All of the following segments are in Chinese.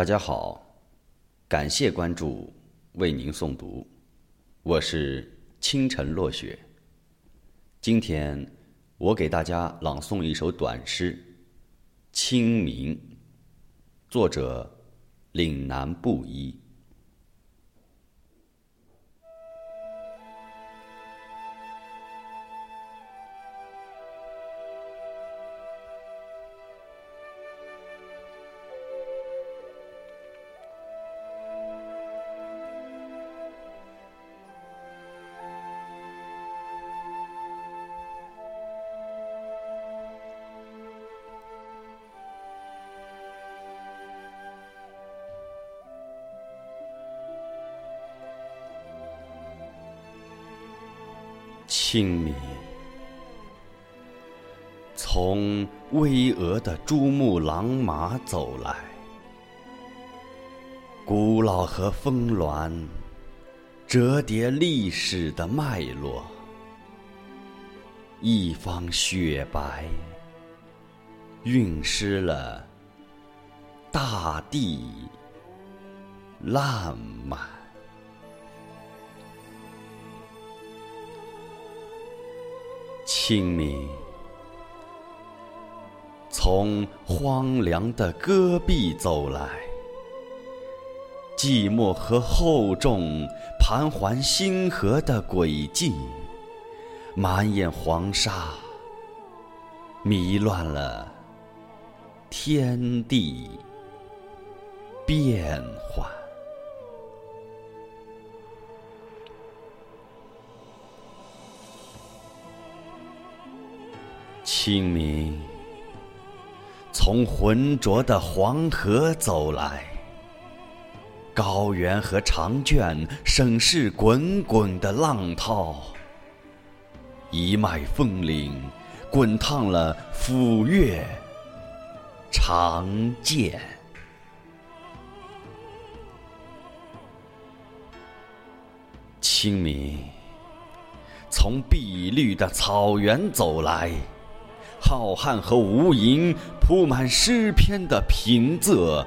大家好，感谢关注，为您诵读，我是清晨落雪。今天我给大家朗诵一首短诗《清明》，作者岭南布衣。清明，从巍峨的珠穆朗玛走来，古老和峰峦折叠历史的脉络，一方雪白晕湿了大地烂漫。清明，从荒凉的戈壁走来，寂寞和厚重盘桓星河的轨迹，满眼黄沙，迷乱了天地变幻。清明，从浑浊的黄河走来，高原和长卷审视滚滚的浪涛，一脉风铃滚烫了抚越长剑。清明，从碧绿的草原走来。浩瀚和无垠，铺满诗篇的平仄，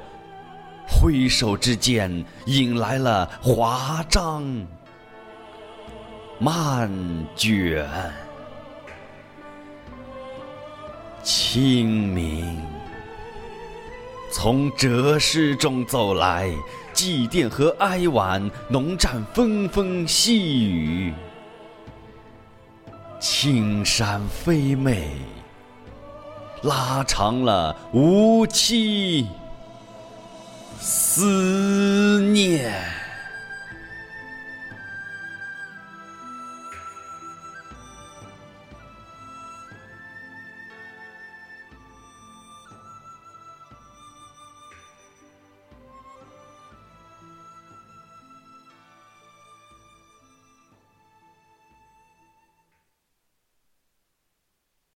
挥手之间，引来了华章漫卷。清明，从哲诗中走来，祭奠和哀婉浓蘸纷纷细雨，青山飞媚。拉长了无期思念。